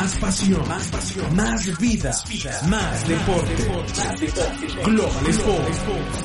Más pasión, más pasión, más vida, más deporte. Global Sports.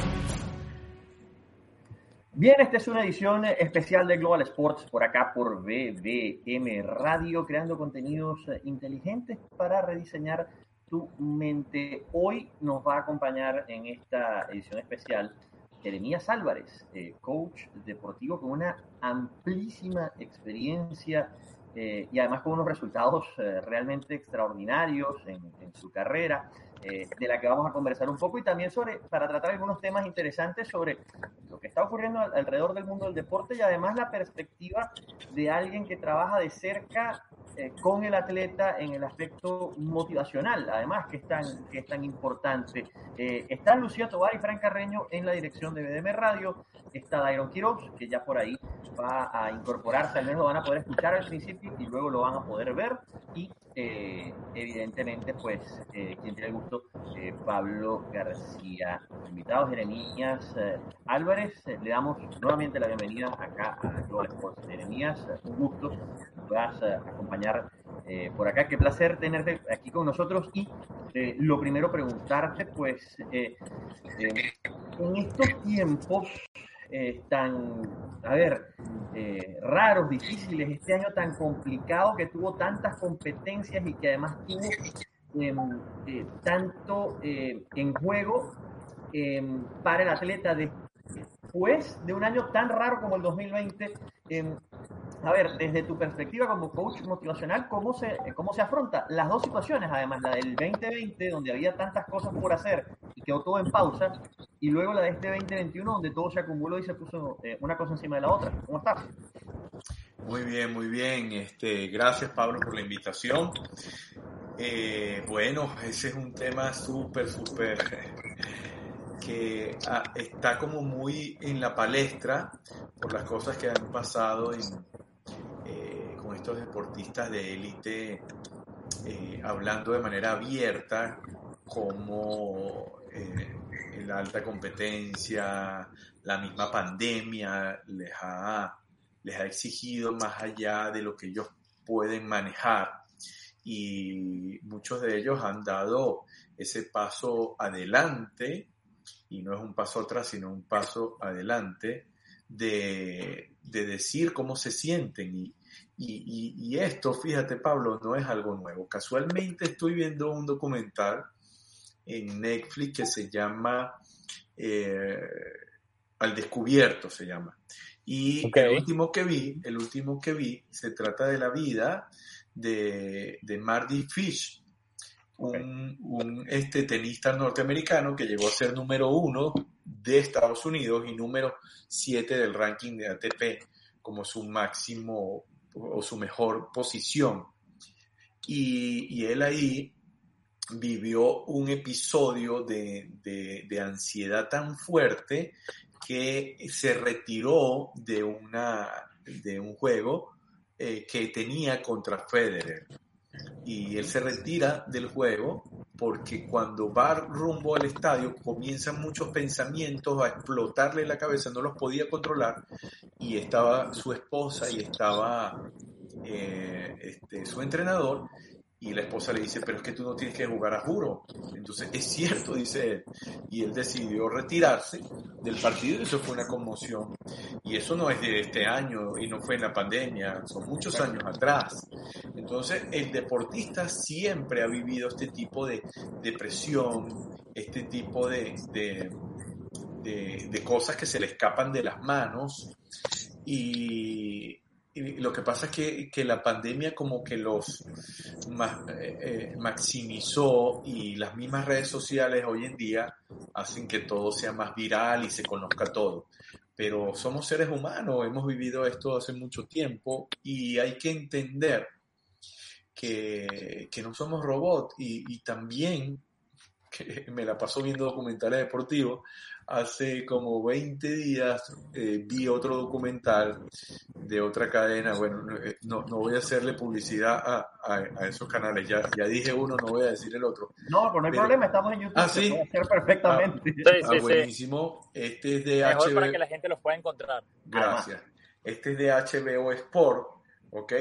Bien, esta es una edición especial de Global Sports por acá por BBM Radio, creando contenidos inteligentes para rediseñar tu mente. Hoy nos va a acompañar en esta edición especial Jeremías Álvarez, eh, coach deportivo con una amplísima experiencia eh, y además con unos resultados eh, realmente extraordinarios en, su carrera, eh, de la que vamos a conversar un poco y también sobre, para tratar algunos temas interesantes sobre lo que está ocurriendo alrededor del mundo del deporte y además la perspectiva de alguien que trabaja de cerca con el atleta en el aspecto motivacional, además que es tan, que es tan importante. están Lucía Tobar y Fran Carreño en la dirección de BDM Radio, está Dairon Quiroz, que ya por ahí va a incorporarse, al menos lo van a poder escuchar al principio y luego lo van a poder ver. Y eh, evidentemente, pues, eh, quien tiene el gusto, eh, Pablo García. Invitado Jeremías Álvarez, le damos nuevamente la bienvenida acá a Global Sports. Jeremías, un gusto que puedas acompañar por acá. Qué placer tenerte aquí con nosotros. Y lo primero, preguntarte, pues, en estos tiempos eh, tan, a ver, eh, raros, difíciles, este año tan complicado que tuvo tantas competencias y que además tuvo em, eh, tanto en juego em, para el atleta después de un año tan raro como el 2020. A ver, desde tu perspectiva como coach motivacional, ¿cómo se, cómo se afronta las dos situaciones, además la del 2020, donde había tantas cosas por hacer y quedó todo en pausa, y luego la de este 2021 donde todo se acumuló y se puso eh, una cosa encima de la otra. ¿Cómo estás? Muy bien, muy bien. Este, gracias Pablo por la invitación. Eh, bueno, ese es un tema súper, súper que ah, está como muy en la palestra por las cosas que han pasado eh, con estos deportistas de élite, hablando de manera abierta como la alta competencia, la misma pandemia les ha, les ha exigido más allá de lo que ellos pueden manejar. Y muchos de ellos han dado ese paso adelante y no es un paso atrás sino un paso adelante de, decir cómo se sienten y, y, esto, fíjate Pablo, no es algo nuevo. Casualmente estoy viendo un documental en Netflix que se llama eh, Al Descubierto, se llama. Y el último que vi, el último que vi, se trata de la vida de, de Marty Fish, un, este tenista norteamericano que llegó a ser número uno de Estados Unidos y número siete del ranking de ATP como su máximo o su mejor posición. Y, él ahí vivió un episodio de, ansiedad tan fuerte que se retiró de, una, de un juego eh, que tenía contra Federer. Y él se retira del juego porque cuando va rumbo al estadio comienzan muchos pensamientos a explotarle la cabeza, no los podía controlar y estaba su esposa y estaba eh, este, su entrenador y la esposa le dice, pero es que tú no tienes que jugar a juro. Entonces, es cierto, dice él. Y él decidió retirarse del partido y eso fue una conmoción. Y eso no es de este año y no fue en la pandemia, son muchos años atrás. Entonces, el deportista siempre ha vivido este tipo de depresión, este tipo de, de, de cosas que se le escapan de las manos. Y, y lo que pasa es que, que, la pandemia como que los eh, eh, maximizó y las mismas redes sociales hoy en día hacen que todo sea más viral y se conozca todo. pero somos seres humanos, hemos vivido esto hace mucho tiempo y hay que entender que, que no somos robots y, y también que me la paso viendo documentales deportivos, hace como 20 días eh, vi otro documental de otra cadena. Bueno, no, no voy a hacerle publicidad a, a, esos canales. Ya, ya dije uno, no voy a decir el otro. No, pero no hay problema, estamos en YouTube. Ah, sí. Puede hacer perfectamente. Ah, sí, sí, buenísimo. Este es de Mejor HBO. para que la gente los pueda encontrar. Gracias. Este es de HBO Sport, ¿ok?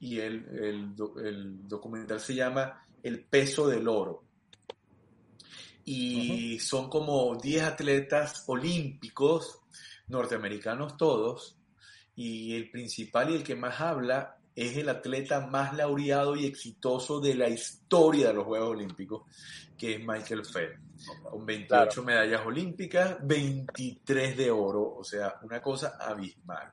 Y el, el, el documental se llama El peso del oro y uh -huh. son como 10 atletas olímpicos, norteamericanos todos, y el principal y el que más habla es el atleta más laureado y exitoso de la historia de los Juegos Olímpicos, que es Michael Phelps, con 28 claro. medallas olímpicas, 23 de oro, o sea, una cosa abismal.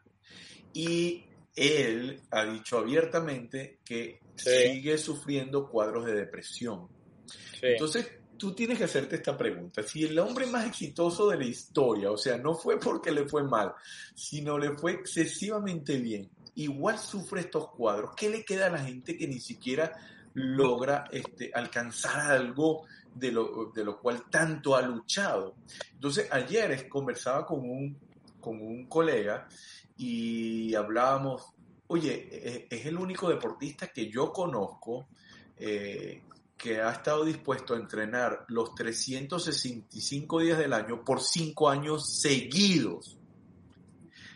Y él ha dicho abiertamente que sí. sigue sufriendo cuadros de depresión. Sí. Entonces, tú tienes que hacerte esta pregunta. Si el hombre más exitoso de la historia, o sea, no fue porque le fue mal, sino le fue excesivamente bien, igual sufre estos cuadros, ¿qué le queda a la gente que ni siquiera logra este, alcanzar algo de lo, de lo cual tanto ha luchado? Entonces, ayer conversaba con un, con un colega y hablábamos, oye, es el único deportista que yo conozco eh, que ha estado dispuesto a entrenar los 365 días del año por cinco años seguidos.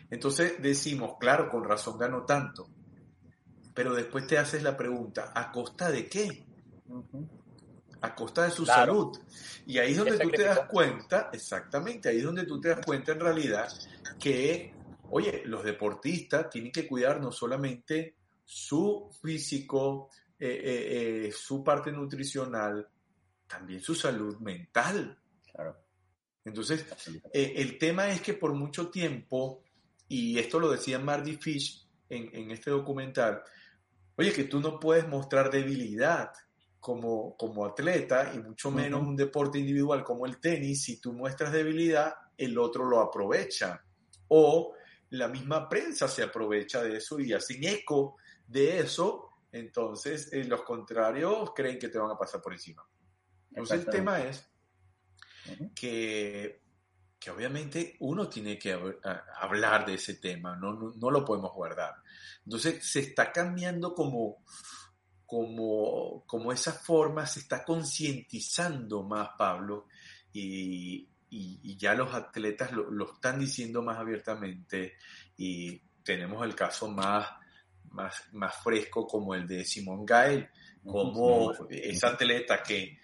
Entonces decimos, claro, con razón ganó tanto. Pero después te haces la pregunta, ¿a costa de qué? A costa de su claro. salud. Y ahí es donde tú te das cuenta, exactamente, ahí es donde tú te das cuenta en realidad que, oye, los deportistas tienen que cuidar no solamente su físico, eh, eh, eh, su parte nutricional, también su salud mental. Claro. Entonces, el tema es que por mucho tiempo, y esto lo decía Marty Fish en, en, este documental, oye, que tú no puedes mostrar debilidad como, como atleta, y mucho menos uh -huh. un deporte individual como el tenis, si tú muestras debilidad, el otro lo aprovecha. O la misma prensa se aprovecha de eso y hacen eco de eso entonces, eh, los contrarios creen que te van a pasar por encima. Entonces, el tema es que, que obviamente uno tiene que hablar de ese tema, no, no, no, lo podemos guardar. Entonces, se está cambiando como, como, como esa forma, se está concientizando más, Pablo, y, y, y ya los atletas lo, lo están diciendo más abiertamente, y tenemos el caso más más, más fresco como el de Simón Gael, como esa atleta que,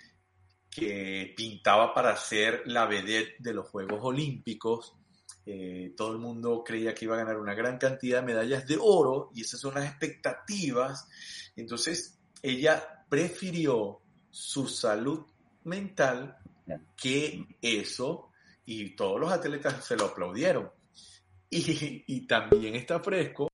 que pintaba para ser la vedette de los Juegos Olímpicos. Eh, todo el mundo creía que iba a ganar una gran cantidad de medallas de oro y esas son las expectativas. Entonces, ella prefirió su salud mental que eso y todos los atletas se lo aplaudieron. Y, y también está fresco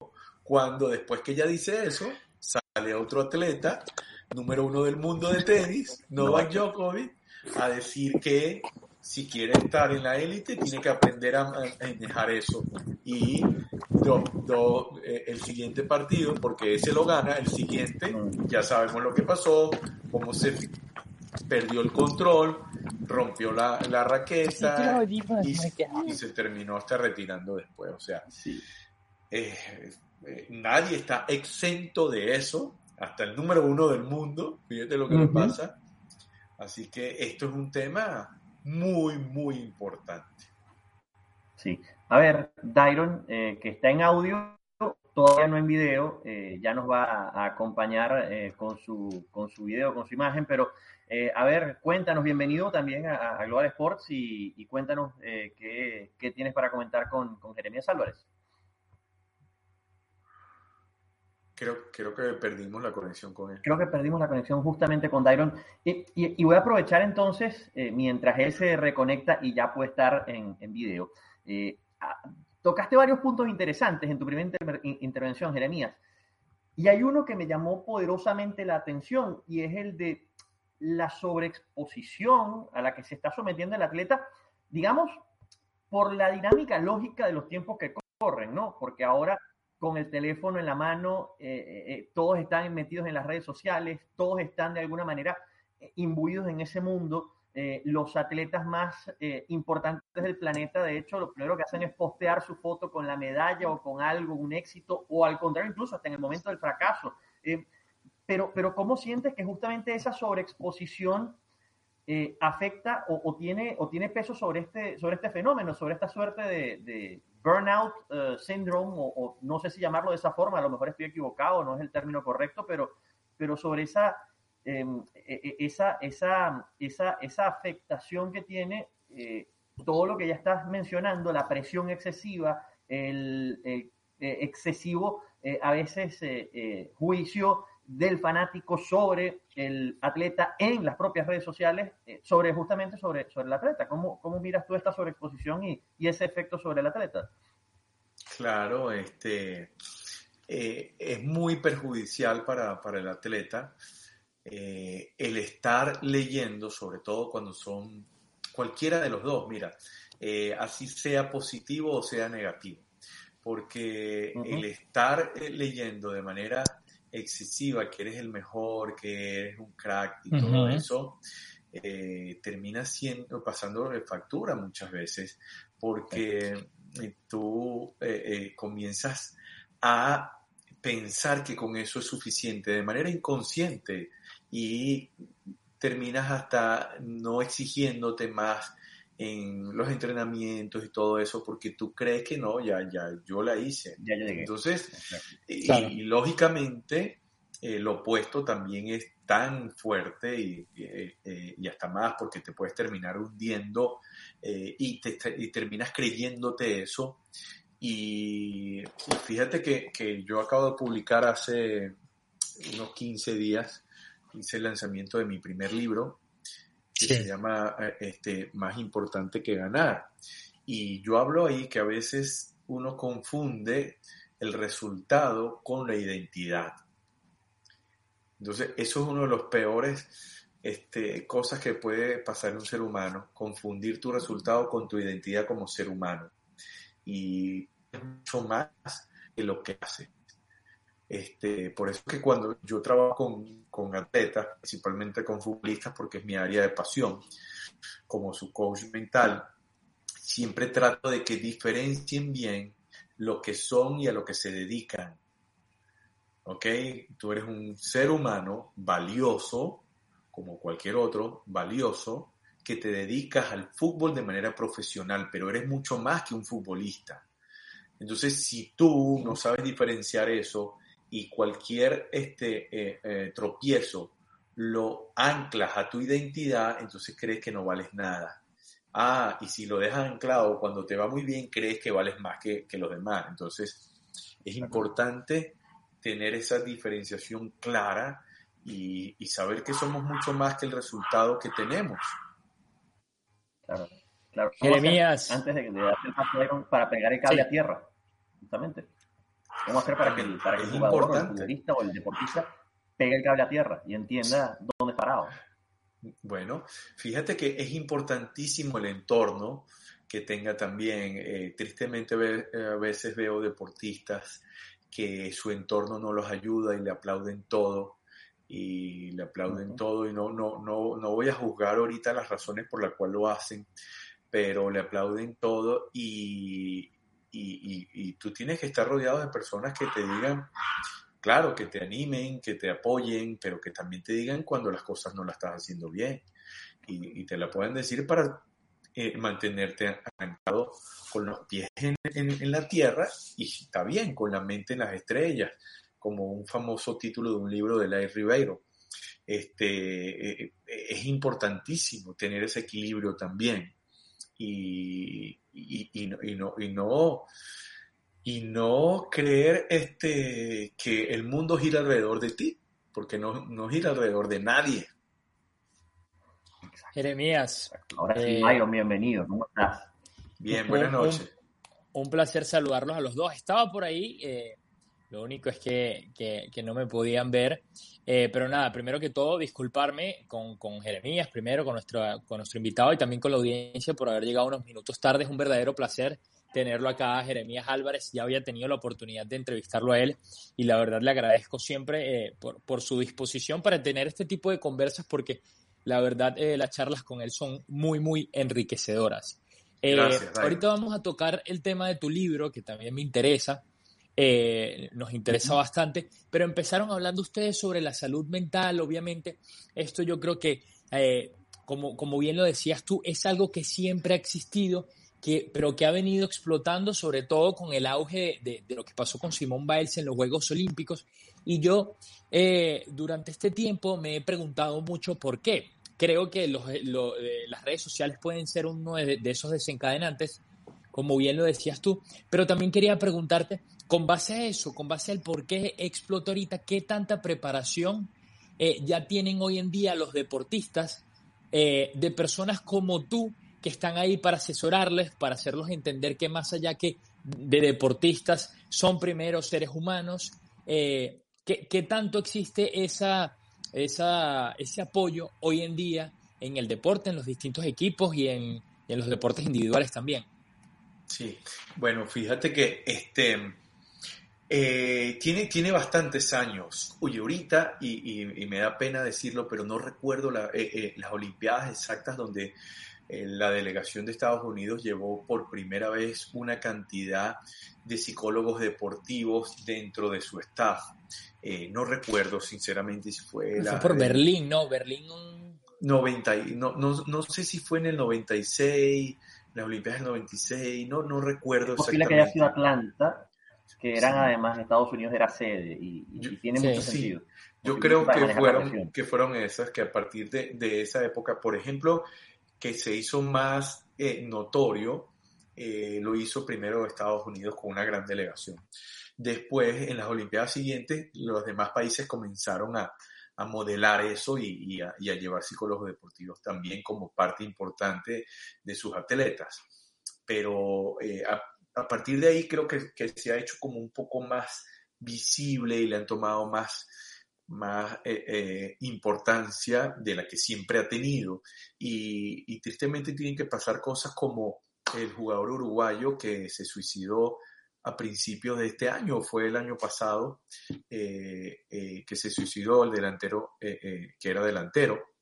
cuando después que ella dice eso, sale otro atleta, número uno del mundo de tenis, Novak Djokovic, a decir que si quiere estar en la élite tiene que aprender a manejar eso. Y do, do, eh, el siguiente partido, porque ese lo gana, el siguiente, ya sabemos lo que pasó, cómo se perdió el control, rompió la, la raqueta y, y, se terminó hasta retirando después. O sea, sí. eh, eh, nadie está exento de eso, hasta el número uno del mundo, fíjate lo que uh -huh. le pasa. Así que esto es un tema muy, muy importante. Sí. A ver, Dairon, eh, que está en audio, todavía no en video, eh, ya nos va a, a acompañar eh, con, su, con su video, con su imagen, pero a ver, cuéntanos, bienvenido también a, a Global Sports y, y cuéntanos qué, qué, tienes para comentar con, con Jeremías Álvarez. Creo, creo que perdimos la conexión con él. Creo que perdimos la conexión justamente con Dairon. Y, y, y voy a aprovechar entonces, eh, mientras él se reconecta y ya puede estar en, en video. Eh, tocaste varios puntos interesantes en tu primera inter intervención, Jeremías. Y hay uno que me llamó poderosamente la atención y es el de la sobreexposición a la que se está sometiendo el atleta, digamos, por la dinámica lógica de los tiempos que corren, ¿no? Porque ahora con el teléfono en la mano, eh, eh, todos están metidos en las redes sociales, todos están de alguna manera imbuidos en ese mundo. los atletas más importantes del planeta, de hecho, lo primero que hacen es postear su foto con la medalla o con algo, un éxito, o al contrario, incluso hasta en el momento del fracaso. pero, pero ¿cómo sientes que justamente esa sobreexposición eh, afecta o, tiene, o tiene peso sobre este, sobre este fenómeno, sobre esta suerte de, burnout uh, syndrome, o, no sé si llamarlo de esa forma, a lo mejor estoy equivocado, no es el término correcto, pero, pero sobre esa, em, e, e, esa, esa, esa, esa afectación que tiene eh, todo lo que ya estás mencionando, la presión excesiva, el, el excesivo, a veces juicio del fanático sobre el atleta en las propias redes sociales, eh, sobre justamente sobre, sobre el atleta. ¿Cómo, ¿Cómo miras tú esta sobreexposición y, y ese efecto sobre el atleta? Claro, este, eh, es muy perjudicial para, para el atleta eh, el estar leyendo, sobre todo cuando son cualquiera de los dos, mira, así sea positivo o sea negativo, porque el estar leyendo de manera excesiva, que eres el mejor, que eres un crack y todo eso, eh, termina siendo, pasando de factura muchas veces, porque tú eh, eh, comienzas a pensar que con eso es suficiente de manera inconsciente y terminas hasta no exigiéndote más en los entrenamientos y todo eso porque tú crees que no, ya, ya, yo la hice. Entonces, y, lógicamente, eh, lo opuesto también es tan fuerte y, eh, y, hasta más porque te puedes terminar hundiendo eh, y, te, y terminas creyéndote eso. Y, fíjate que, que, yo acabo de publicar hace unos 15 días, hice el lanzamiento de mi primer libro que se llama eh, este, Más importante que ganar. Y yo hablo ahí que a veces uno confunde el resultado con la identidad. Entonces, eso es uno de los peores este, cosas que puede pasar en un ser humano, confundir tu resultado con tu identidad como ser humano. Y es mucho más que lo que hace. Este, por eso es que cuando yo trabajo con, con atletas, principalmente con futbolistas, porque es mi área de pasión, como su coach mental, siempre trato de que diferencien bien lo que son y a lo que se dedican. ¿Ok? Tú eres un ser humano valioso, como cualquier otro, valioso, que te dedicas al fútbol de manera profesional, pero eres mucho más que un futbolista. Entonces, si tú no sabes diferenciar eso, y cualquier este, eh, eh, tropiezo lo anclas a tu identidad, entonces crees que no vales nada. Ah, y si lo dejas anclado cuando te va muy bien, crees que vales más que, los demás. Entonces, es importante tener esa diferenciación clara y, saber que somos mucho más que el resultado que tenemos. Claro, claro. Jeremías. Antes de, de hacer para pegar el cable a tierra, justamente. ¿Cómo hacer para que el, para que el jugador o el futbolista o el deportista pegue el cable a tierra y entienda dónde es parado? Bueno, fíjate que es importantísimo el entorno que tenga también. Eh, tristemente eh, a veces veo deportistas que su entorno no los ayuda y le aplauden todo y le aplauden todo y no, no, no, no voy a juzgar ahorita las razones por las cuales lo hacen, pero le aplauden todo y, y, tú tienes que estar rodeado de personas que te digan, claro, que te animen, que te apoyen, pero que también te digan cuando las cosas no las estás haciendo bien. Y, te la pueden decir para eh, mantenerte anclado con los pies en, la tierra y está bien, con la mente en las estrellas, como un famoso título de un libro de Lai Ribeiro. Este, eh, es importantísimo tener ese equilibrio también y, y, no, y, no, y, no, y no creer este, que el mundo gira alrededor de ti, porque no, no gira alrededor de nadie. Jeremías. Ahora sí, eh, bienvenido, ¿cómo Bien, buenas noches. Un, placer saludarlos a los dos. Estaba por ahí eh, Lo único es que, que, no me podían ver. Eh, pero nada, primero que todo, disculparme con, con Jeremías, primero con nuestro, con nuestro invitado y también con la audiencia por haber llegado unos minutos tarde. Es un verdadero placer tenerlo acá, Jeremías Álvarez. Ya había tenido la oportunidad de entrevistarlo a él y la verdad le agradezco siempre eh, por, por, su disposición para tener este tipo de conversas porque la verdad eh, las charlas con él son muy, muy enriquecedoras. Eh, ahorita vamos a tocar el tema de tu libro, que también me interesa. Nos interesa bastante, pero empezaron hablando ustedes sobre la salud mental, obviamente. Esto yo creo que, como, como bien lo decías tú, es algo que siempre ha existido pero que ha venido explotando sobre todo con el auge de, lo que pasó con Simón Biles en los Juegos Olímpicos. Y yo eh, durante este tiempo me he preguntado mucho por qué. Creo que eh, las redes sociales pueden ser uno de, esos desencadenantes, como bien lo decías tú, pero también quería preguntarte, con base a eso, con base al por qué explotó ahorita, qué tanta preparación eh, ya tienen hoy en día los deportistas de personas como tú que están ahí para asesorarles, para hacerlos entender que más allá que de deportistas son primero seres humanos, eh, ¿qué, tanto existe esa, ese apoyo hoy en día en el deporte, en los distintos equipos y en, los deportes individuales también? Sí, bueno, fíjate que este eh, tiene, tiene bastantes años. Oye, ahorita, y, me da pena decirlo, pero no recuerdo eh, las Olimpiadas exactas donde eh, la delegación de Estados Unidos llevó por primera vez una cantidad de psicólogos deportivos dentro de su staff. Eh, no recuerdo sinceramente si fue... La, fue por Berlín, ¿no? Berlín... 90, no, no, no sé si fue en el 96, las Olimpiadas del 96, no, no recuerdo es posible que haya sido Atlanta, que eran además Estados Unidos era sede y, tiene mucho sentido. Yo creo que fueron, que fueron esas, que a partir de, de esa época, por ejemplo, que se hizo más eh, notorio, eh, lo hizo primero Estados Unidos con una gran delegación. Después, en las Olimpiadas siguientes, los demás países comenzaron a, modelar eso y, a, llevar psicólogos deportivos también como parte importante de sus atletas. Pero eh, a, partir de ahí creo que, que, se ha hecho como un poco más visible y le han tomado más más eh, eh, importancia de la que siempre ha tenido. Y, tristemente tienen que pasar cosas como el jugador uruguayo que se suicidó a principios de este año, fue el año pasado, eh, que se suicidó el delantero, que era delantero,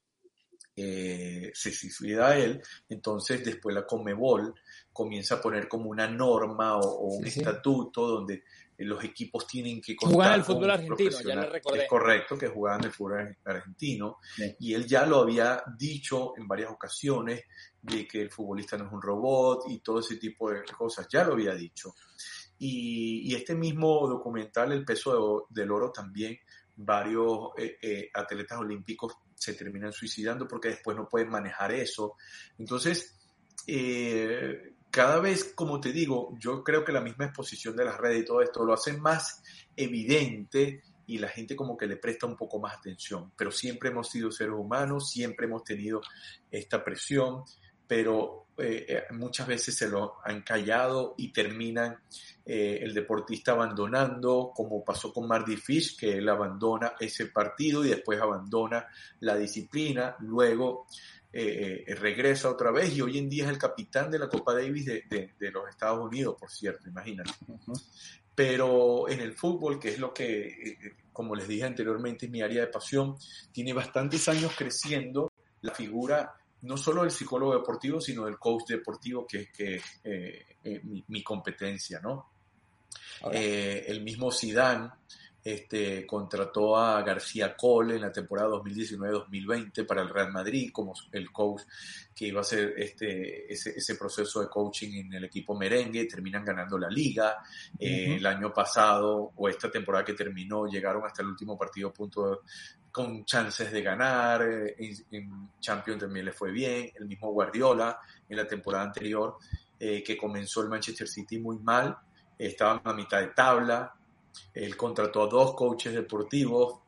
se suicida él, entonces después la Comebol comienza a poner como una norma o, un estatuto donde eh, los equipos tienen que jugar el fútbol argentino, ya le recordé. Es correcto que jugaban el fútbol argentino y él ya lo había dicho en varias ocasiones de que el futbolista no es un robot y todo ese tipo de cosas, ya lo había dicho. Y, este mismo documental, El peso del oro, también varios eh, eh, atletas olímpicos se terminan suicidando porque después no pueden manejar eso. Entonces, eh, cada vez, como te digo, yo creo que la misma exposición de las redes y todo esto lo hace más evidente y la gente como que le presta un poco más atención. Pero siempre hemos sido seres humanos, siempre hemos tenido esta presión, pero eh, eh, muchas veces se lo han callado y terminan eh, el deportista abandonando, como pasó con Marty Fish, que él abandona ese partido y después abandona la disciplina, luego eh, regresa otra vez y hoy en día es el capitán de la Copa Davis de, los Estados Unidos, por cierto, imagínate. Pero en el fútbol, que es lo que, como les dije anteriormente, es mi área de pasión, tiene bastantes años creciendo la figura no solo del psicólogo deportivo, sino del coach deportivo, que es que, mi, competencia, ¿no? el mismo Zidane este, contrató a García Cole en la temporada 2019-2020 para el Real Madrid como el coach que iba a hacer este, ese, proceso de coaching en el equipo merengue, terminan ganando la liga. Eh, el año pasado o esta temporada que terminó llegaron hasta el último partido punto con chances de ganar, eh, en, Champions también le fue bien, el mismo Guardiola en la temporada anterior eh, que comenzó el Manchester City muy mal, estaban a mitad de tabla, él contrató a dos coaches deportivos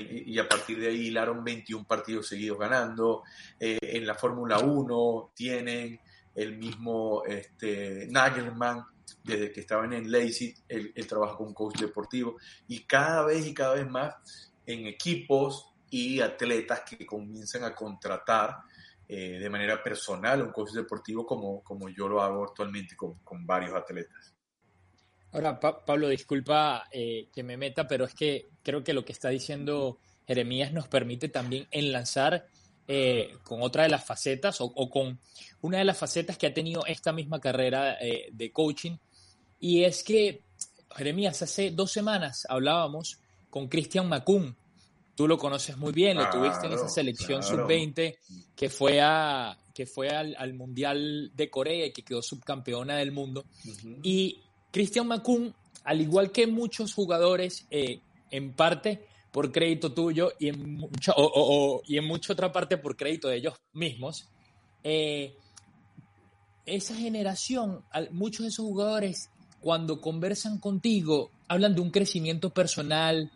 y a partir de ahí hilaron 21 partidos seguidos ganando. Eh, en la Fórmula 1 tienen el mismo este, Nagelman, desde que estaba en Lazy, él, él trabaja con coach deportivo y cada vez y cada vez más en equipos y atletas que comienzan a contratar eh, de manera personal un coach deportivo como, como yo lo hago actualmente con, con varios atletas. Ahora, Pablo, disculpa eh, que me meta, pero es que creo que lo que está diciendo Jeremías nos permite también enlazar eh, con otra de las facetas o, con una de las facetas que ha tenido esta misma carrera de coaching. Y es que, Jeremías, hace dos semanas hablábamos con Cristian Macún, tú lo conoces muy bien, lo tuviste en esa selección sub-20 que fue, a, que fue al, Mundial de Corea y que quedó subcampeona del mundo. Y Christian Macun, al igual que muchos jugadores, eh, en parte por crédito tuyo y en, mucha, y en mucha otra parte por crédito de ellos mismos, eh, esa generación, muchos de esos jugadores, cuando conversan contigo, hablan de un crecimiento personal,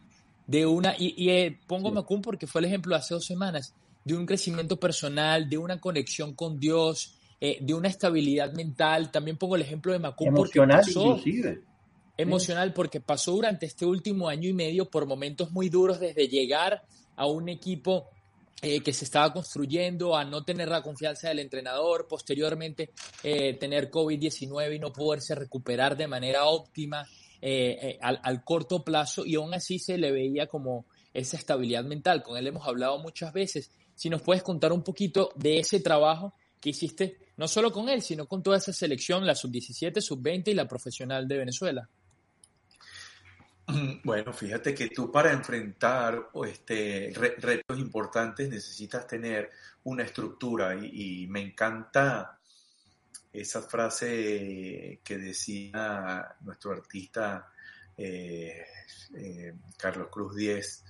de una, y, eh, pongo Macum porque fue el ejemplo de hace dos semanas, de un crecimiento personal, de una conexión con Dios, eh, de una estabilidad mental. También pongo el ejemplo de Macum emocional porque inclusive. Emocional porque pasó durante este último año y medio por momentos muy duros desde llegar a un equipo eh, que se estaba construyendo, a no tener la confianza del entrenador, posteriormente tener COVID-19 y no poderse recuperar de manera óptima, eh, eh, al, corto plazo y aún así se le veía como esa estabilidad mental. Con él hemos hablado muchas veces. Si nos puedes contar un poquito de ese trabajo que hiciste, no solo con él, sino con toda esa selección, la sub-17, sub-20 y la profesional de Venezuela. Bueno, fíjate que tú para enfrentar este, retos importantes necesitas tener una estructura y me encanta esa frase que decía nuestro artista eh, eh, Carlos Cruz Díez,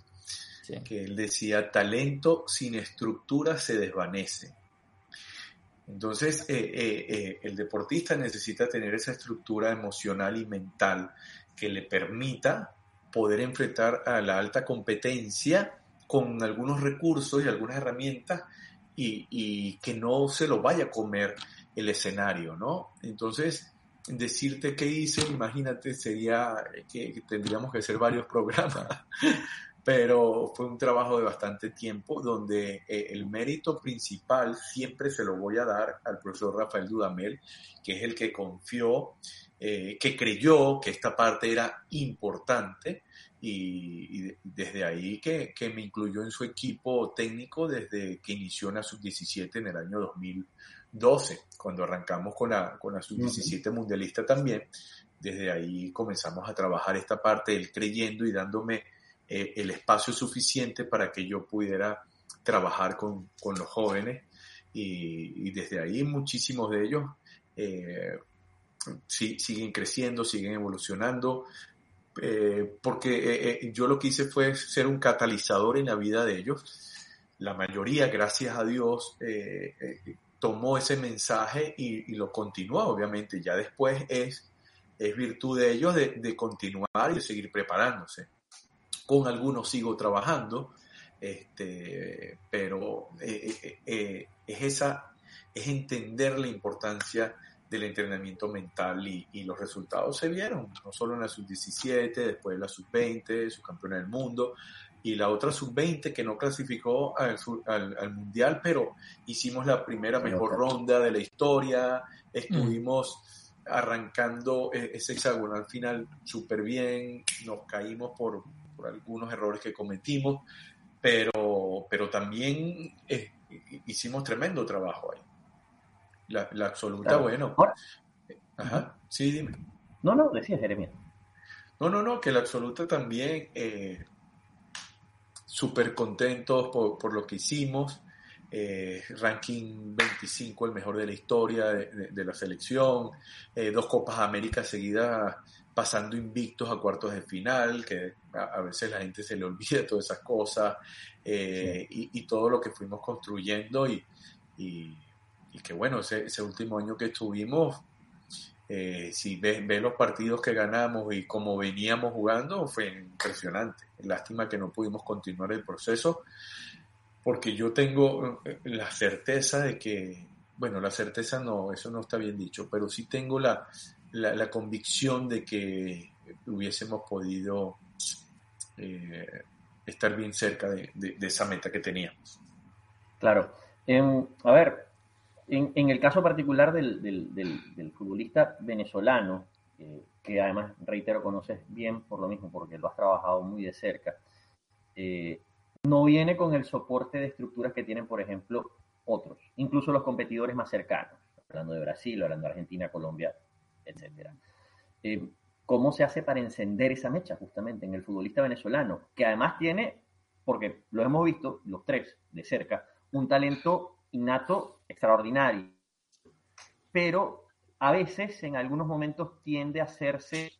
que él decía, talento sin estructura se desvanece. Entonces, eh, el deportista necesita tener esa estructura emocional y mental que le permita poder enfrentar a la alta competencia con algunos recursos y algunas herramientas y, y que no se lo vaya a comer el escenario, ¿no? Entonces, decirte qué hice, imagínate, sería que, tendríamos que hacer varios programas, pero fue un trabajo de bastante tiempo donde eh, el mérito principal siempre se lo voy a dar al profesor Rafael Dudamel, que es el que confió, eh, que creyó que esta parte era importante y, desde ahí que, que, me incluyó en su equipo técnico desde que inició en la sub-17 en el año 2000. 12, cuando arrancamos con la, con la sub-17 mundialista también, desde ahí comenzamos a trabajar esta parte, él creyendo y dándome eh, el espacio suficiente para que yo pudiera trabajar con, con los jóvenes y, desde ahí muchísimos de ellos eh, siguen creciendo, siguen evolucionando, eh, porque yo lo que hice fue ser un catalizador en la vida de ellos. La mayoría, gracias a Dios, tomó ese mensaje y, lo continuó, obviamente. Ya después es, es virtud de ellos de, continuar y de seguir preparándose. Con algunos sigo trabajando, este, pero eh, eh, eh, es esa, es entender la importancia del entrenamiento mental y, y, los resultados se vieron, no solo en la sub-17, después de la sub-20, subcampeona del mundo, y la otra sub-20 que no clasificó al, al, mundial, pero hicimos la primera mejor ronda de la historia, estuvimos arrancando e, ese hexagonal final súper bien, nos caímos por, por, algunos errores que cometimos, pero, pero también eh, hicimos tremendo trabajo ahí. La, la absoluta, bueno. Ajá, sí, dime. No, no, decía Jeremia. No, no, no, que la absoluta también eh, súper contentos por, lo que hicimos. Eh, ranking 25, el mejor de la historia de, la selección, eh, dos Copas América seguidas pasando invictos a cuartos de final, que a, veces la gente se le olvida todas esas cosas, eh, y, todo lo que fuimos construyendo y, y, que bueno, ese, ese, último año que estuvimos, si ves, los partidos que ganamos y cómo veníamos jugando, fue impresionante. Lástima que no pudimos continuar el proceso, porque yo tengo eh, la certeza de que, bueno, la certeza no, eso no está bien dicho, pero sí tengo la, la, convicción de que hubiésemos podido eh, estar bien cerca de, esa meta que teníamos. Claro. a ver, en, el caso particular del, futbolista venezolano, eh, que además, reitero, conoces bien por lo mismo, porque lo has trabajado muy de cerca, eh, no viene con el soporte de estructuras que tienen, por ejemplo, otros, incluso los competidores más cercanos, hablando de Brasil, hablando de Argentina, Colombia, etc. Eh, ¿Cómo se hace para encender esa mecha justamente en el futbolista venezolano, que además tiene, porque lo hemos visto los tres de cerca, un talento innato extraordinario, pero a veces en algunos momentos tiende a hacerse,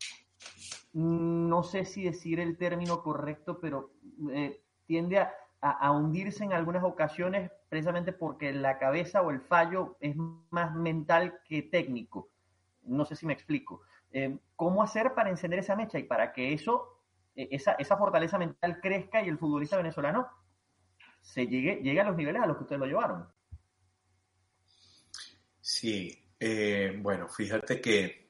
no sé si decir el término correcto, pero eh, tiende a, hundirse en algunas ocasiones precisamente porque la cabeza o el fallo es más mental que técnico. No sé si me explico. Eh, ¿Cómo hacer para encender esa mecha y para que eso, e, esa, esa fortaleza mental crezca y el futbolista venezolano se llegue, llegue a los niveles a los que ustedes lo llevaron? Sí, eh, bueno, fíjate que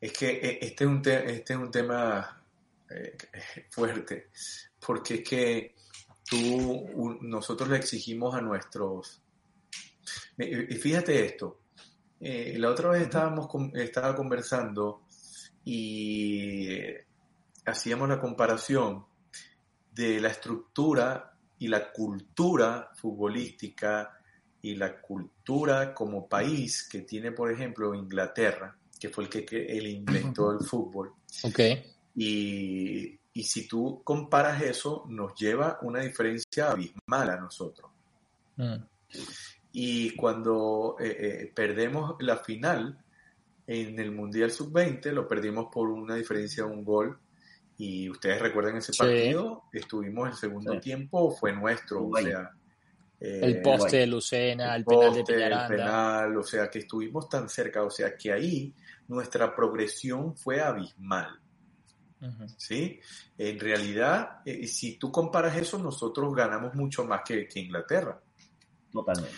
es que eh, este es un, este es un tema fuerte, porque es que tú, nosotros le exigimos a nuestros... Y fíjate esto, eh, la otra vez estábamos estaba conversando y hacíamos la comparación de la estructura y la cultura futbolística y la cultura como país que tiene, por ejemplo, Inglaterra, que fue el que, el inventó el fútbol. Okay. Y, y si tú comparas eso, nos lleva una diferencia abismal a nosotros. Mm. Y cuando eh, eh, perdemos la final en el Mundial Sub-20, lo perdimos por una diferencia de un gol. Y ustedes recuerdan ese partido, estuvimos el segundo tiempo, fue nuestro, o sea... Eh, el poste de Lucena, el, penal de Peñaranda. El penal, o sea, que estuvimos tan cerca, o sea, que ahí nuestra progresión fue abismal. ¿Sí? En realidad, eh, si tú comparas eso, nosotros ganamos mucho más que, Inglaterra. Totalmente.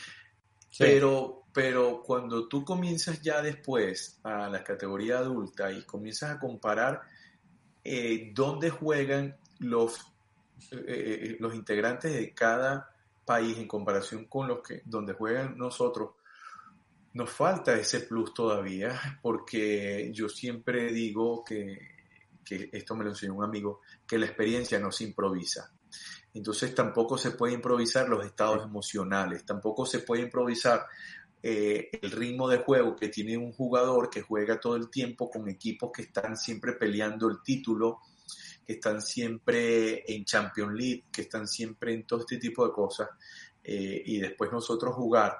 Pero, pero cuando tú comienzas ya después a la categoría adulta y comienzas a comparar eh, dónde juegan los, eh, los integrantes de cada país en comparación con los que donde juegan nosotros, nos falta ese plus todavía, porque yo siempre digo que que esto me lo enseñó un amigo, que la experiencia no se improvisa. Entonces tampoco se puede improvisar los estados emocionales, tampoco se puede improvisar eh, el ritmo de juego que tiene un jugador que juega todo el tiempo con equipos que están siempre peleando el título, que están siempre en Champions League, que están siempre en todo este tipo de cosas, eh, y después nosotros jugar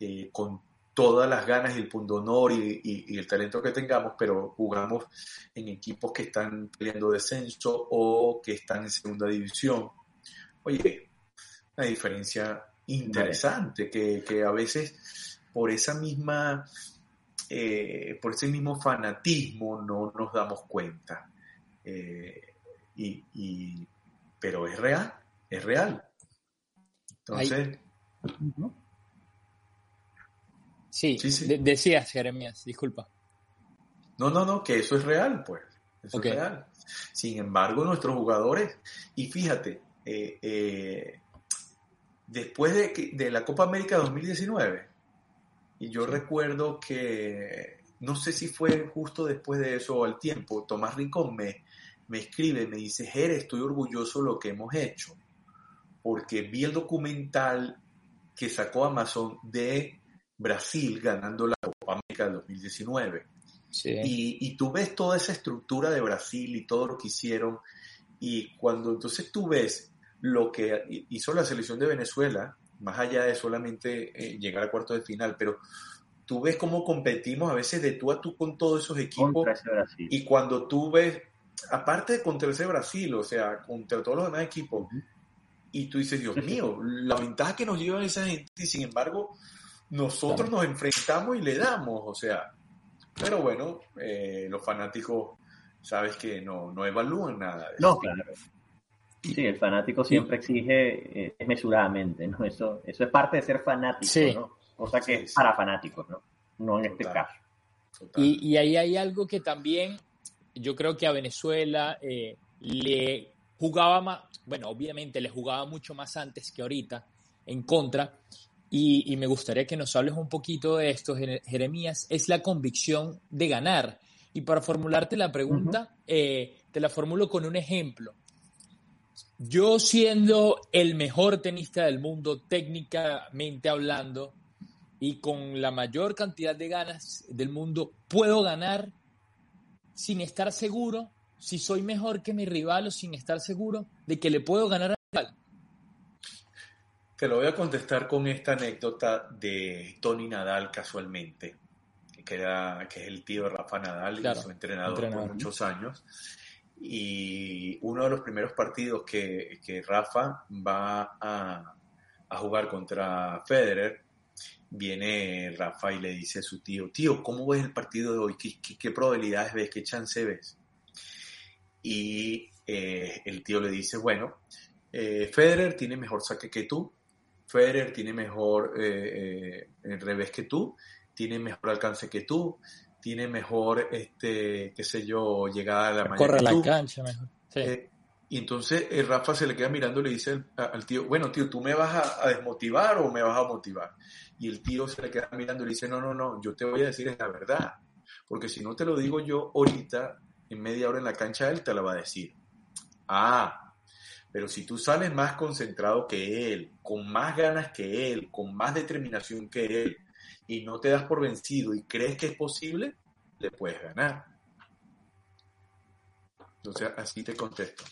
eh, con todas las ganas y el pundonor y, y, el talento que tengamos, pero jugamos en equipos que están peleando descenso o que están en segunda división. Oye, una diferencia interesante que, a veces por esa misma, eh, por ese mismo fanatismo no nos damos cuenta. Y, pero es real, es real. Entonces... Sí, decías, Jeremías, disculpa. No, no, no, que eso es real, pues. Eso es real. Sin embargo, nuestros jugadores, y fíjate, eh, eh, después de, de, la Copa América 2019, y yo recuerdo que, no sé si fue justo después de eso o al tiempo, Tomás Rincón me, me escribe, me dice, Jere, estoy orgulloso de lo que hemos hecho, porque vi el documental que sacó Amazon de Brasil ganando la Copa América del 2019. Y, y, tú ves toda esa estructura de Brasil y todo lo que hicieron. Y cuando entonces tú ves lo que hizo la selección de Venezuela, más allá de solamente eh, llegar a cuartos de final, pero tú ves cómo competimos a veces de tú a tú con todos esos equipos. Y cuando tú ves, aparte de contra ese Brasil, o sea, contra todos los demás equipos, y tú dices, Dios mío, la ventaja que nos lleva esa gente, y sin embargo, nosotros nos enfrentamos y le damos, o sea, pero bueno, eh, los fanáticos, sabes que no, no evalúan nada. no, claro. Sí, el fanático siempre exige eh, mesuradamente, ¿no? Eso, eso es parte de ser fanático, ¿no? Cosa que es para fanáticos, ¿no? No en este caso. Y, y, ahí hay algo que también yo creo que a Venezuela eh, le jugaba más, bueno, obviamente le jugaba mucho más antes que ahorita en contra. Y, y, me gustaría que nos hables un poquito de esto, Jeremías, es la convicción de ganar. Y para formularte la pregunta, eh, te la formulo con un ejemplo. Yo siendo el mejor tenista del mundo, técnicamente hablando, y con la mayor cantidad de ganas del mundo, puedo ganar sin estar seguro si soy mejor que mi rival o sin estar seguro de que le puedo ganar al rival. Te lo voy a contestar con esta anécdota de Tony Nadal casualmente, que, era, que es el tío de Rafa Nadal y su entrenador, por muchos años. Y uno de los primeros partidos que, que Rafa va a, a, jugar contra Federer, viene Rafa y le dice a su tío, tío, ¿cómo ves el partido de hoy? ¿Qué, qué, probabilidades ves? ¿Qué chance ves? Y eh, el tío le dice, bueno, eh, Federer tiene mejor saque que tú, Federer tiene mejor eh, revés que tú, tiene mejor alcance que tú, tiene mejor, este, qué sé yo, llegada a la mañana. Corre la cancha mejor. Eh, y entonces el eh, Rafa se le queda mirando y le dice al, tío, bueno, tío, ¿tú me vas a, desmotivar o me vas a motivar? Y el tío se le queda mirando y le dice, no, no, no, yo te voy a decir la verdad, porque si no te lo digo yo ahorita, en media hora en la cancha, él te la va a decir. Ah, pero si tú sales más concentrado que él, con más ganas que él, con más determinación que él, y no te das por vencido y crees que es posible, le puedes ganar. Entonces, así te contesto.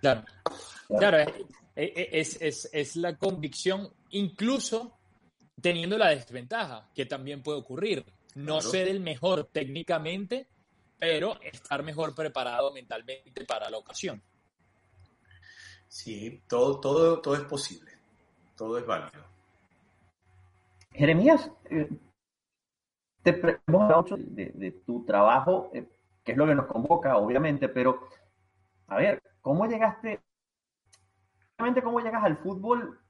Claro, claro es, es, es, la convicción, incluso teniendo la desventaja, que también puede ocurrir. No ser el mejor técnicamente, pero estar mejor preparado mentalmente para la ocasión. Sí, todo, todo, todo es posible, todo es válido. Jeremías, eh, te pregunto de, de, tu trabajo, eh, que es lo que nos convoca, obviamente, pero a ver, ¿cómo llegaste? Realmente, ¿cómo llegas al fútbol?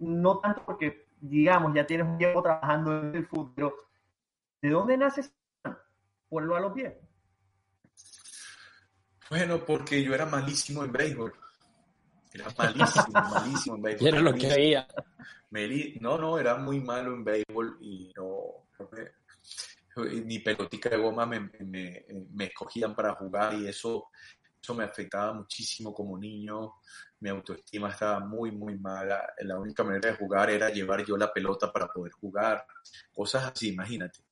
No tanto porque, digamos, ya tienes un tiempo trabajando en el fútbol, pero ¿de dónde naces? Ponlo a los pies. Bueno, porque yo era malísimo en béisbol. Era malísimo, malísimo en béisbol. Era lo que veía. No, no, era muy malo en béisbol y no, ni pelotica de goma me, me, escogían para jugar y eso, eso me afectaba muchísimo como niño. Mi autoestima estaba muy, muy mala. La única manera de jugar era llevar yo la pelota para poder jugar. Cosas así, imagínate.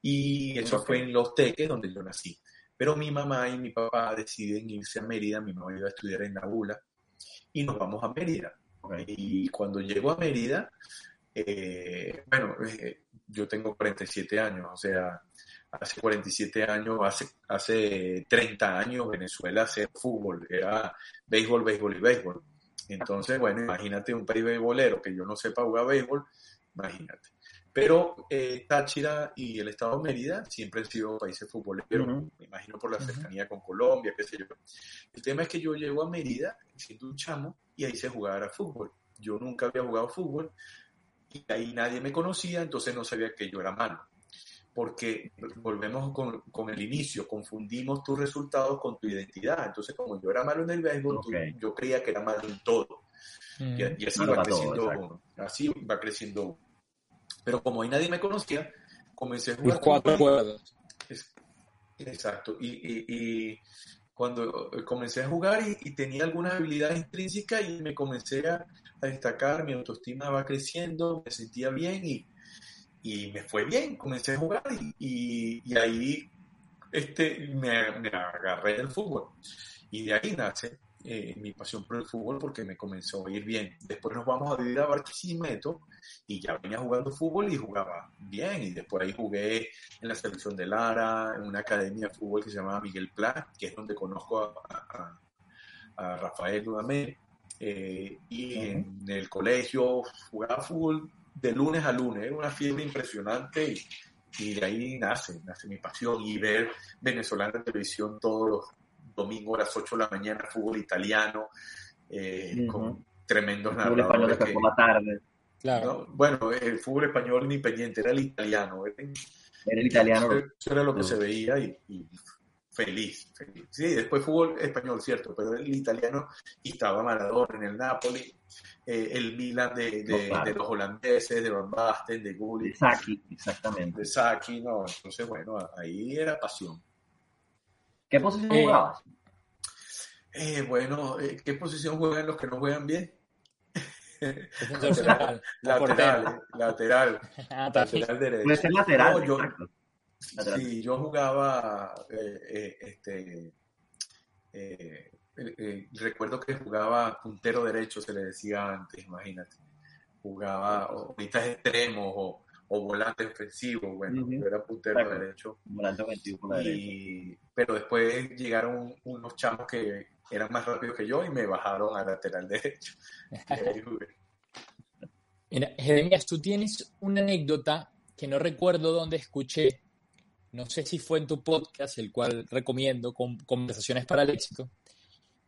Y eso fue en Los Teques, donde yo nací. Pero mi mamá y mi papá deciden irse a Mérida. Mi mamá iba a estudiar en la ULA y nos vamos a Mérida. Y cuando llego a Mérida, eh, bueno, eh, yo tengo 47 años, o sea, hace 47 años, hace, hace 30 años Venezuela hacía fútbol, era béisbol, béisbol y béisbol. Entonces, bueno, imagínate un país béisbolero que yo no sepa jugar béisbol, imagínate. Pero eh, Táchira y el estado de Mérida siempre han sido países futboleros, me imagino por la cercanía con Colombia, qué sé yo. El tema es que yo llego a Mérida siendo un chamo y ahí se jugaba fútbol. Yo nunca había jugado fútbol y ahí nadie me conocía, entonces no sabía que yo era malo. Porque volvemos con, con el inicio, confundimos tus resultados con tu identidad. Entonces, como yo era malo en el béisbol, yo creía que era malo en todo. Y, así va creciendo, así va creciendo pero como ahí nadie me conocía, comencé a jugar. cuatro juegos. Exacto. Y, y, cuando comencé a jugar y, tenía algunas habilidades intrínsecas y me comencé a, destacar, mi autoestima va creciendo, me sentía bien y, y me fue bien. Comencé a jugar y, ahí este, me, me agarré del fútbol. Y de ahí nace eh, mi pasión por el fútbol porque me comenzó a ir bien. Después nos vamos a vivir a Barquisimeto y ya venía jugando fútbol y jugaba bien. Y después ahí jugué en la selección de Lara, en una academia de fútbol que se llamaba Miguel Pla, que es donde conozco a, Rafael Dudamé. Eh, y en el colegio jugaba fútbol de lunes a lunes, era una fiebre impresionante y, y de ahí nace, nace mi pasión y ver venezolana en televisión todos los domingo a las 8 de la mañana, fútbol italiano, eh, con tremendos narradores. por la tarde. Claro. Bueno, el fútbol español ni pendiente, era el italiano. Era el italiano. Eso, era lo que se veía y, feliz, feliz. Sí, después fútbol español, cierto, pero el italiano y estaba Maradona en el Napoli, eh, el Milan de, de, los holandeses, de Van Basten, de Gulli. De Saki, exactamente. De Saki, no, entonces bueno, ahí era pasión. ¿Qué posición eh, jugabas? Eh, bueno, ¿qué posición juegan los que no juegan bien? lateral, lateral, lateral, ah, lateral derecho. Puede ser lateral, yo, Sí, yo jugaba, eh, eh, este, eh, recuerdo que jugaba puntero derecho, se le decía antes, imagínate. Jugaba ahorita extremos o, o volante ofensivo, bueno, yo era puntero derecho. Volante ofensivo Pero después llegaron unos chamos que eran más rápidos que yo y me bajaron a lateral derecho. Mira, Jeremías, tú tienes una anécdota que no recuerdo dónde escuché, no sé si fue en tu podcast, el cual recomiendo, con Conversaciones para el Éxito,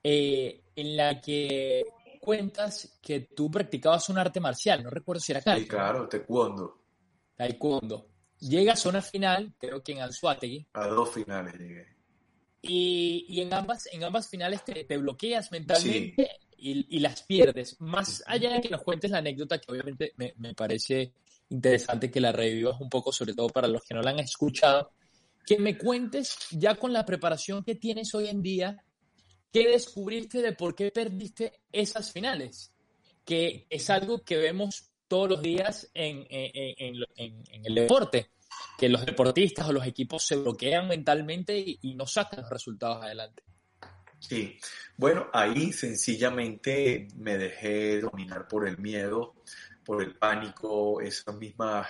eh, en la que cuentas que tú practicabas un arte marcial, no recuerdo si era acá. Sí, claro, taekwondo. Taekwondo. Llegas a una final, creo que en Anzuategui. A dos finales llegué. Y, y en, ambas, en ambas finales te, te bloqueas mentalmente y, y, las pierdes. Más allá de que nos cuentes la anécdota, que obviamente me, me parece interesante que la revivas un poco, sobre todo para los que no la han escuchado, que me cuentes ya con la preparación que tienes hoy en día, qué descubriste de por qué perdiste esas finales, que es algo que vemos todos los días en, en, en, en el deporte, que los deportistas o los equipos se bloquean mentalmente y, y no sacan los resultados adelante. Sí, bueno, ahí sencillamente me dejé dominar por el miedo, por el pánico, esos mismos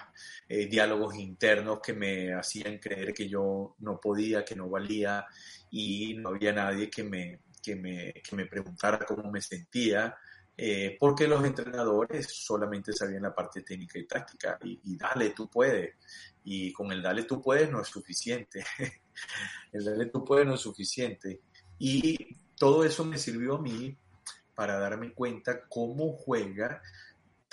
eh, diálogos internos que me hacían creer que yo no podía, que no valía y no había nadie que me, que me, que me preguntara cómo me sentía, eh, porque los entrenadores solamente sabían la parte técnica y táctica y, y, dale, tú puedes. Y con el dale, tú puedes no es suficiente. el dale, tú puedes no es suficiente. Y todo eso me sirvió a mí para darme cuenta cómo juega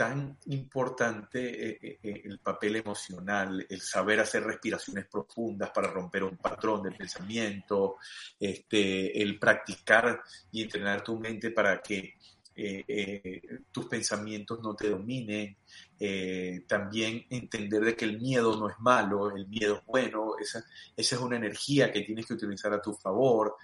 tan importante eh, eh, eh, el papel emocional, el saber hacer respiraciones profundas para romper un patrón de pensamiento, este, el practicar y entrenar tu mente para que tus pensamientos no te dominen, también entender de que el miedo no es malo, el miedo es bueno, esa, esa es una energía que tienes que utilizar a tu favor,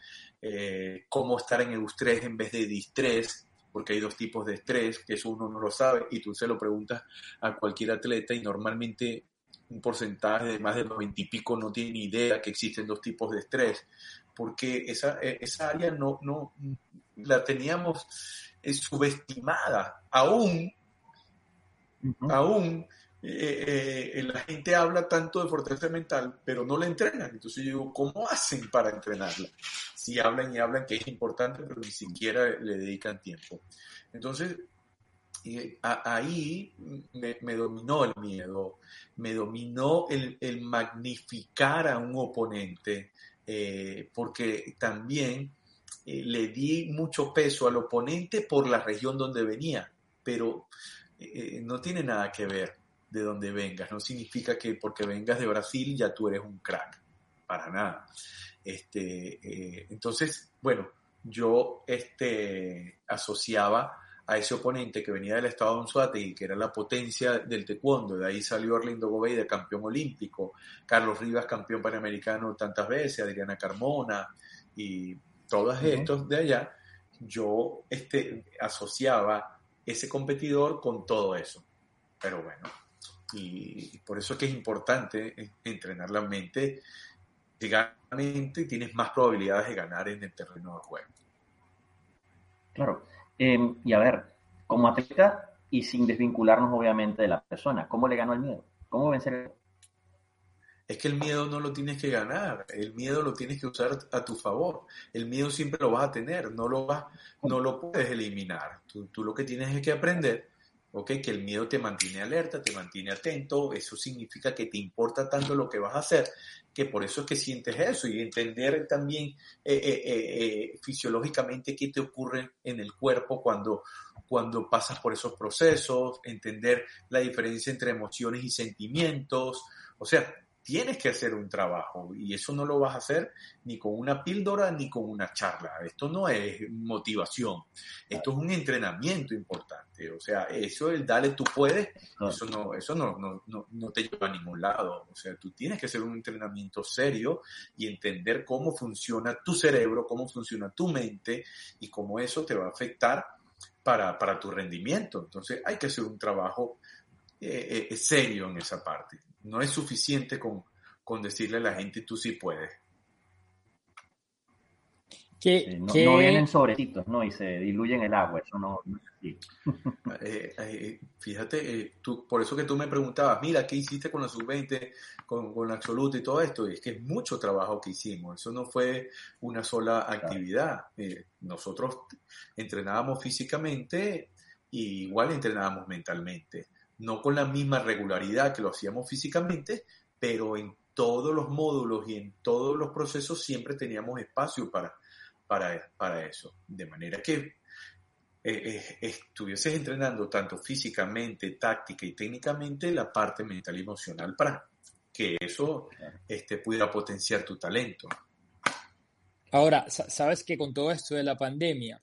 cómo estar en eustrés en vez de distrés, porque hay dos tipos de estrés, que eso uno no lo sabe y tú se lo preguntas a cualquier atleta y normalmente un porcentaje de más del noventa y pico no tiene ni idea que existen dos tipos de estrés, porque esa, e, esa área no, no la teníamos eh, subestimada, aún, aún eh, eh, la gente habla tanto de fortaleza mental, pero no la entrenan. Entonces yo digo, ¿cómo hacen para entrenarla? Si hablan y hablan que es importante, pero ni siquiera le dedican tiempo. Entonces, ahí me, dominó el miedo, me dominó el, magnificar a un oponente, eh, porque también le di mucho peso al oponente por la región donde venía, pero no tiene nada que ver de donde vengas. No significa que porque vengas de Brasil ya tú eres un crack. Para nada. Este, eh, entonces, bueno, yo este, asociaba a ese oponente que venía del estado de y que era la potencia del taekwondo. De ahí salió Orlando de campeón olímpico, Carlos Rivas, campeón panamericano tantas veces, Adriana Carmona y todos estos de allá. Yo este, asociaba ese competidor con todo eso. Pero bueno, y por eso es que es importante entrenar la mente. Mente tienes más probabilidades de ganar en el terreno de juego. Claro. Em, y a ver, como atleta y sin desvincularnos obviamente de la persona, ¿cómo le ganó el miedo? ¿Cómo vencer es que el miedo no lo tienes que ganar, el miedo lo tienes que usar a tu favor. El miedo siempre lo vas a tener, no lo vas, no lo puedes eliminar. Tú, tú lo que tienes es que aprender que el miedo te mantiene alerta, te mantiene atento, eso significa que te importa tanto lo que vas a hacer, que por eso es que sientes eso y entender también eh, eh, eh, fisiológicamente qué te ocurre en el cuerpo cuando, cuando pasas por esos procesos, entender la diferencia entre emociones y sentimientos, o sea, tienes que hacer un trabajo y eso no lo vas a hacer ni con una píldora ni con una charla. Esto no es motivación, esto es un entrenamiento importante. O sea, eso el dale tú puedes, eso no, eso no, no, no, te lleva a ningún lado. O sea, tú tienes que hacer un entrenamiento serio y entender cómo funciona tu cerebro, cómo funciona tu mente y cómo eso te va a afectar para, para tu rendimiento. Entonces hay que hacer un trabajo eh, eh, serio en esa parte. No es suficiente con, con decirle a la gente tú sí puedes. Que, no, vienen sobrecitos, ¿no? Y se diluyen el agua, eso no, es así. Eh, fíjate, tú, por eso que tú me preguntabas, mira, ¿qué hiciste con la sub-20, con, con la absoluta y todo esto? Y es que es mucho trabajo que hicimos, eso no fue una sola actividad. nosotros entrenábamos físicamente y igual entrenábamos mentalmente no con la misma regularidad que lo hacíamos físicamente, pero en todos los módulos y en todos los procesos siempre teníamos espacio para, para, eso. De manera que eh, eh, estuvieses entrenando tanto físicamente, táctica y técnicamente la parte mental y emocional para que eso este, pudiera potenciar tu talento. Ahora, sabes que con todo esto de la pandemia,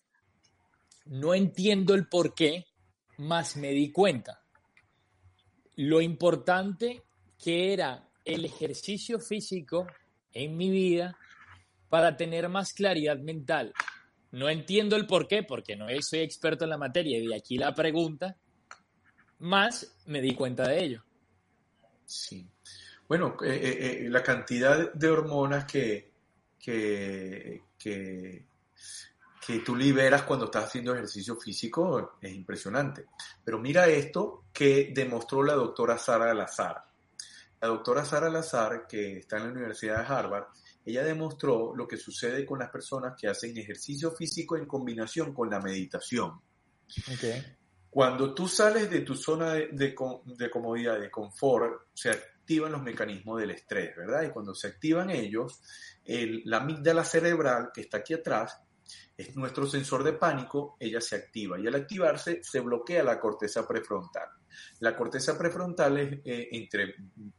no entiendo el por qué, más me di cuenta lo importante que era el ejercicio físico en mi vida para tener más claridad mental. No entiendo el por qué, porque no soy experto en la materia y de aquí la pregunta, más me di cuenta de ello. Sí. Bueno, eh, eh, eh, la cantidad de hormonas que, que, que que tú liberas cuando estás haciendo ejercicio físico es impresionante. Pero mira esto que demostró la doctora Sara Lazar. La doctora Sara Lazar, que está en la Universidad de Harvard, ella demostró lo que sucede con las personas que hacen ejercicio físico en combinación con la meditación. Cuando tú sales de tu zona de, comodidad, de confort, se activan los mecanismos del estrés, ¿verdad? Y cuando se activan ellos, la amígdala cerebral que está aquí atrás es nuestro sensor de pánico, ella se activa y al activarse se bloquea la corteza prefrontal. La corteza prefrontal es, eh, entre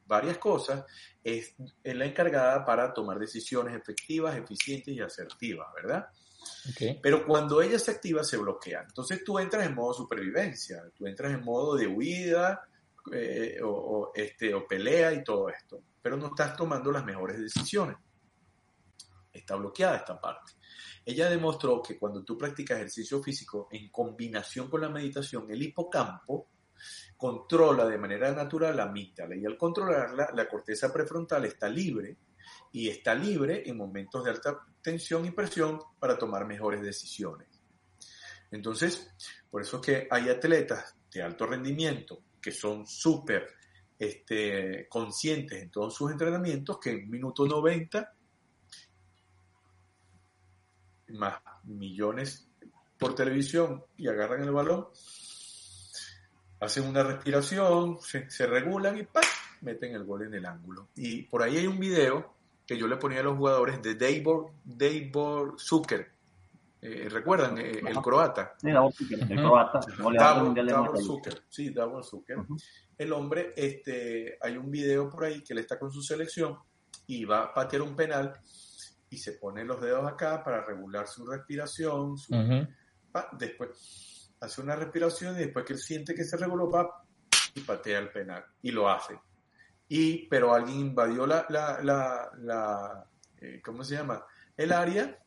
varias cosas, es, la encargada para tomar decisiones efectivas, eficientes y asertivas, ¿verdad? Pero cuando ella se activa, se bloquea. Entonces tú entras en modo supervivencia, tú entras en modo de huida eh, o, este, o pelea y todo esto, pero no estás tomando las mejores decisiones. Está bloqueada esta parte. Ella demostró que cuando tú practicas ejercicio físico en combinación con la meditación, el hipocampo controla de manera natural la amígdala y al controlarla, la corteza prefrontal está libre y está libre en momentos de alta tensión y presión para tomar mejores decisiones. Entonces, por eso es que hay atletas de alto rendimiento que son súper este, conscientes en todos sus entrenamientos que en minuto 90 más millones por televisión y agarran el balón, hacen una respiración, se, regulan y ¡pam! meten el gol en el ángulo. Y por ahí hay un video que yo le ponía a los jugadores de Davor, Davor Zucker. Eh, ¿Recuerdan? Eh, el croata. Sí, Davor Zucker, el croata. Davor, Zucker, sí, Davor Zucker. El hombre, este, hay un video por ahí que él está con su selección y va a patear un penal y se pone los dedos acá para regular su respiración. después hace una respiración y después que él siente que se reguló, va y patea el penal y lo hace. Y, pero alguien invadió la, la, la, eh, ¿cómo se llama? El área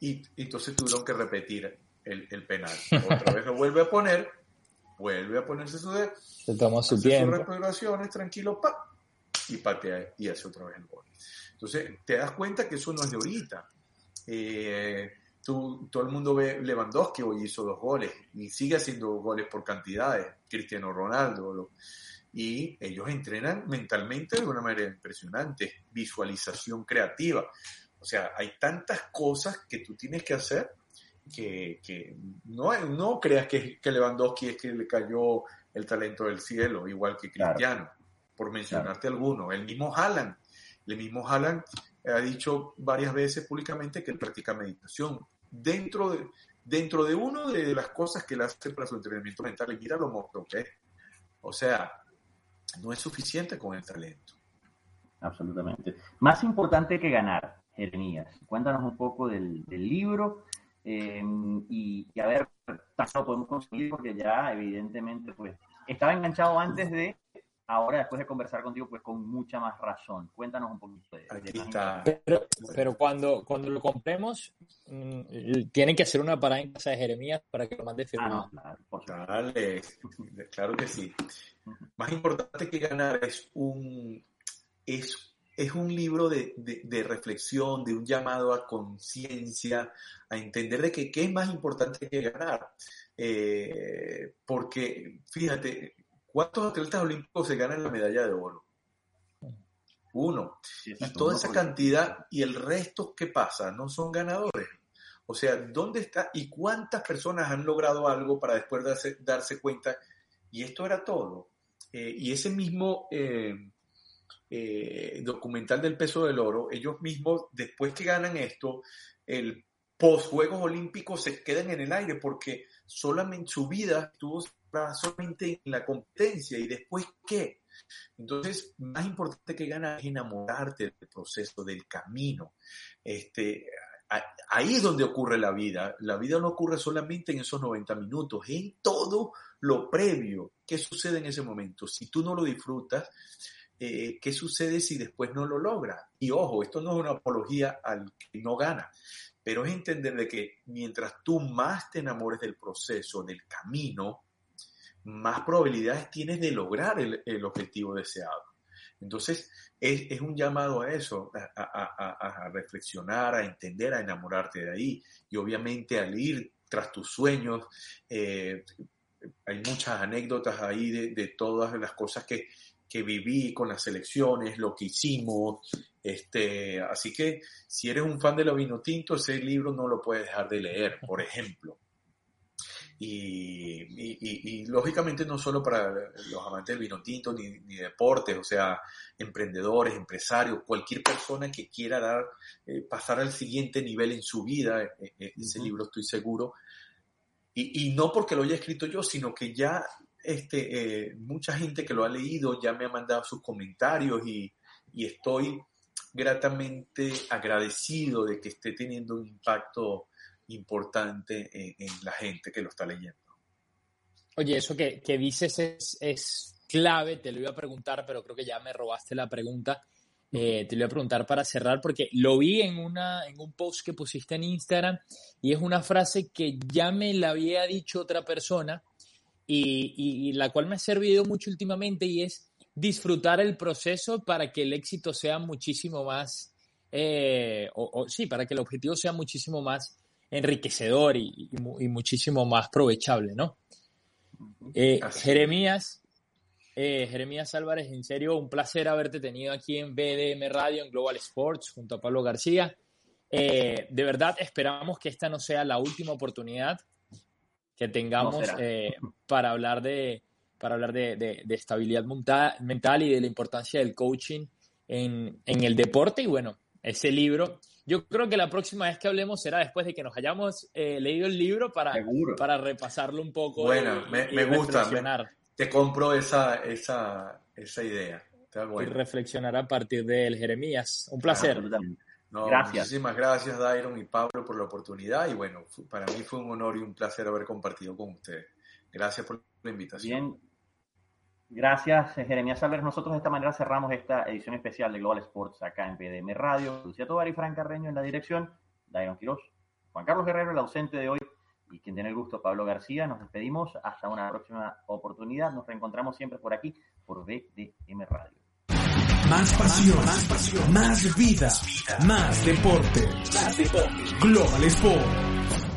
y, entonces tuvieron que repetir el, el, penal. Otra vez lo vuelve a poner, vuelve a ponerse su dedo, se toma su tiempo. sus respiraciones, tranquilo, pa, y patea y hace otra vez el gol. Entonces, te das cuenta que eso no es de ahorita. Eh, todo el mundo ve Lewandowski hoy hizo dos goles y sigue haciendo goles por cantidades, Cristiano Ronaldo. y ellos entrenan mentalmente de una manera impresionante, visualización creativa. O sea, hay tantas cosas que tú tienes que hacer que, no, no creas que, que, Lewandowski es que le cayó el talento del cielo, igual que Cristiano, por mencionarte alguno. El mismo Haaland el mismo Haaland ha dicho varias veces públicamente que él practica meditación. Dentro de, dentro de una de las cosas que él hace para su entrenamiento mental, y mira lo monstruo que es. O sea, no es suficiente con el talento. Absolutamente. Más importante que ganar, Jeremías. Cuéntanos un poco del, libro eh, y, a ver, tanto lo podemos conseguir porque ya evidentemente pues estaba enganchado antes de ahora después de conversar contigo, pues con mucha más razón. Cuéntanos un poquito de, Pero, pero, cuando, cuando lo compremos, mm, tienen que hacer una parada en casa de Jeremías para que lo mande firmado. Ah, claro, claro que sí. Más importante que ganar es un, es, es un libro de, de, reflexión, de un llamado a conciencia, a entender de que qué es más importante que ganar. Eh, porque, fíjate, ¿Cuántos atletas olímpicos se ganan la medalla de oro? Uno. y toda esa cantidad y el resto, ¿qué pasa? No son ganadores. O sea, ¿dónde está y cuántas personas han logrado algo para después darse, darse cuenta? Y esto era todo. Eh, y ese mismo eh, eh, documental del peso del oro, ellos mismos, después que ganan esto, el post Juegos Olímpicos se quedan en el aire porque solamente su vida estuvo solamente en la competencia y después qué. Entonces, más importante que ganar es enamorarte del proceso, del camino. Este, ahí es donde ocurre la vida. La vida no ocurre solamente en esos 90 minutos, en todo lo previo. ¿Qué sucede en ese momento? Si tú no lo disfrutas, eh, ¿qué sucede si después no lo logras? Y ojo, esto no es una apología al que no gana, pero es entender de que mientras tú más te enamores del proceso, del camino, más probabilidades tienes de lograr el, objetivo deseado. Entonces, es, un llamado a eso, a, reflexionar, a entender, a enamorarte de ahí. Y obviamente al ir tras tus sueños, eh, hay muchas anécdotas ahí de, todas las cosas que, que, viví con las elecciones, lo que hicimos. Este, así que si eres un fan de lo vino tinto, ese libro no lo puedes dejar de leer, por ejemplo. Y, lógicamente no solo para los amantes del vino tinto ni, ni, deportes, o sea, emprendedores, empresarios, cualquier persona que quiera dar, eh, pasar al siguiente nivel en su vida, eh, eh, ese libro estoy seguro. Y, no porque lo haya escrito yo, sino que ya este, mucha gente que lo ha leído ya me ha mandado sus comentarios y, y estoy gratamente agradecido de que esté teniendo un impacto importante en, la gente que lo está leyendo. Oye, eso que, dices es, clave, te lo iba a preguntar, pero creo que ya me robaste la pregunta. Eh, te lo iba a preguntar para cerrar porque lo vi en, una, en un post que pusiste en Instagram y es una frase que ya me la había dicho otra persona y, la cual me ha servido mucho últimamente y es disfrutar el proceso para que el éxito sea muchísimo más, eh, o, sí, para que el objetivo sea muchísimo más enriquecedor y, muchísimo más provechable, ¿no? Eh, Jeremías, eh, Jeremías Álvarez, en serio, un placer haberte tenido aquí en BDM Radio, en Global Sports, junto a Pablo García. Eh, de verdad, esperamos que esta no sea la última oportunidad que tengamos para hablar de para hablar de, estabilidad mental y de la importancia del coaching en, en el deporte. Y bueno, ese libro yo creo que la próxima vez que hablemos será después de que nos hayamos eh, leído el libro para, para repasarlo un poco. Bueno, me, gusta. te compro esa, esa, esa idea. Y reflexionar a partir de él, Jeremías. Un placer. gracias. Muchísimas gracias, Dairon y Pablo, por la oportunidad. Y bueno, para mí fue un honor y un placer haber compartido con ustedes. Gracias por la invitación. Bien, Gracias, Jeremías Álvarez. Nosotros de esta manera cerramos esta edición especial de Global Sports acá en PDM Radio. Lucía Tobar y Fran Carreño en la dirección, Dairon Quiroz, Juan Carlos Guerrero, el ausente de hoy, y quien tiene el gusto, Pablo García. Nos despedimos hasta una próxima oportunidad. Nos reencontramos siempre por aquí, por BDM Radio. Más pasión, más pasión, más vida, más deporte. Más deporte. Global Sports.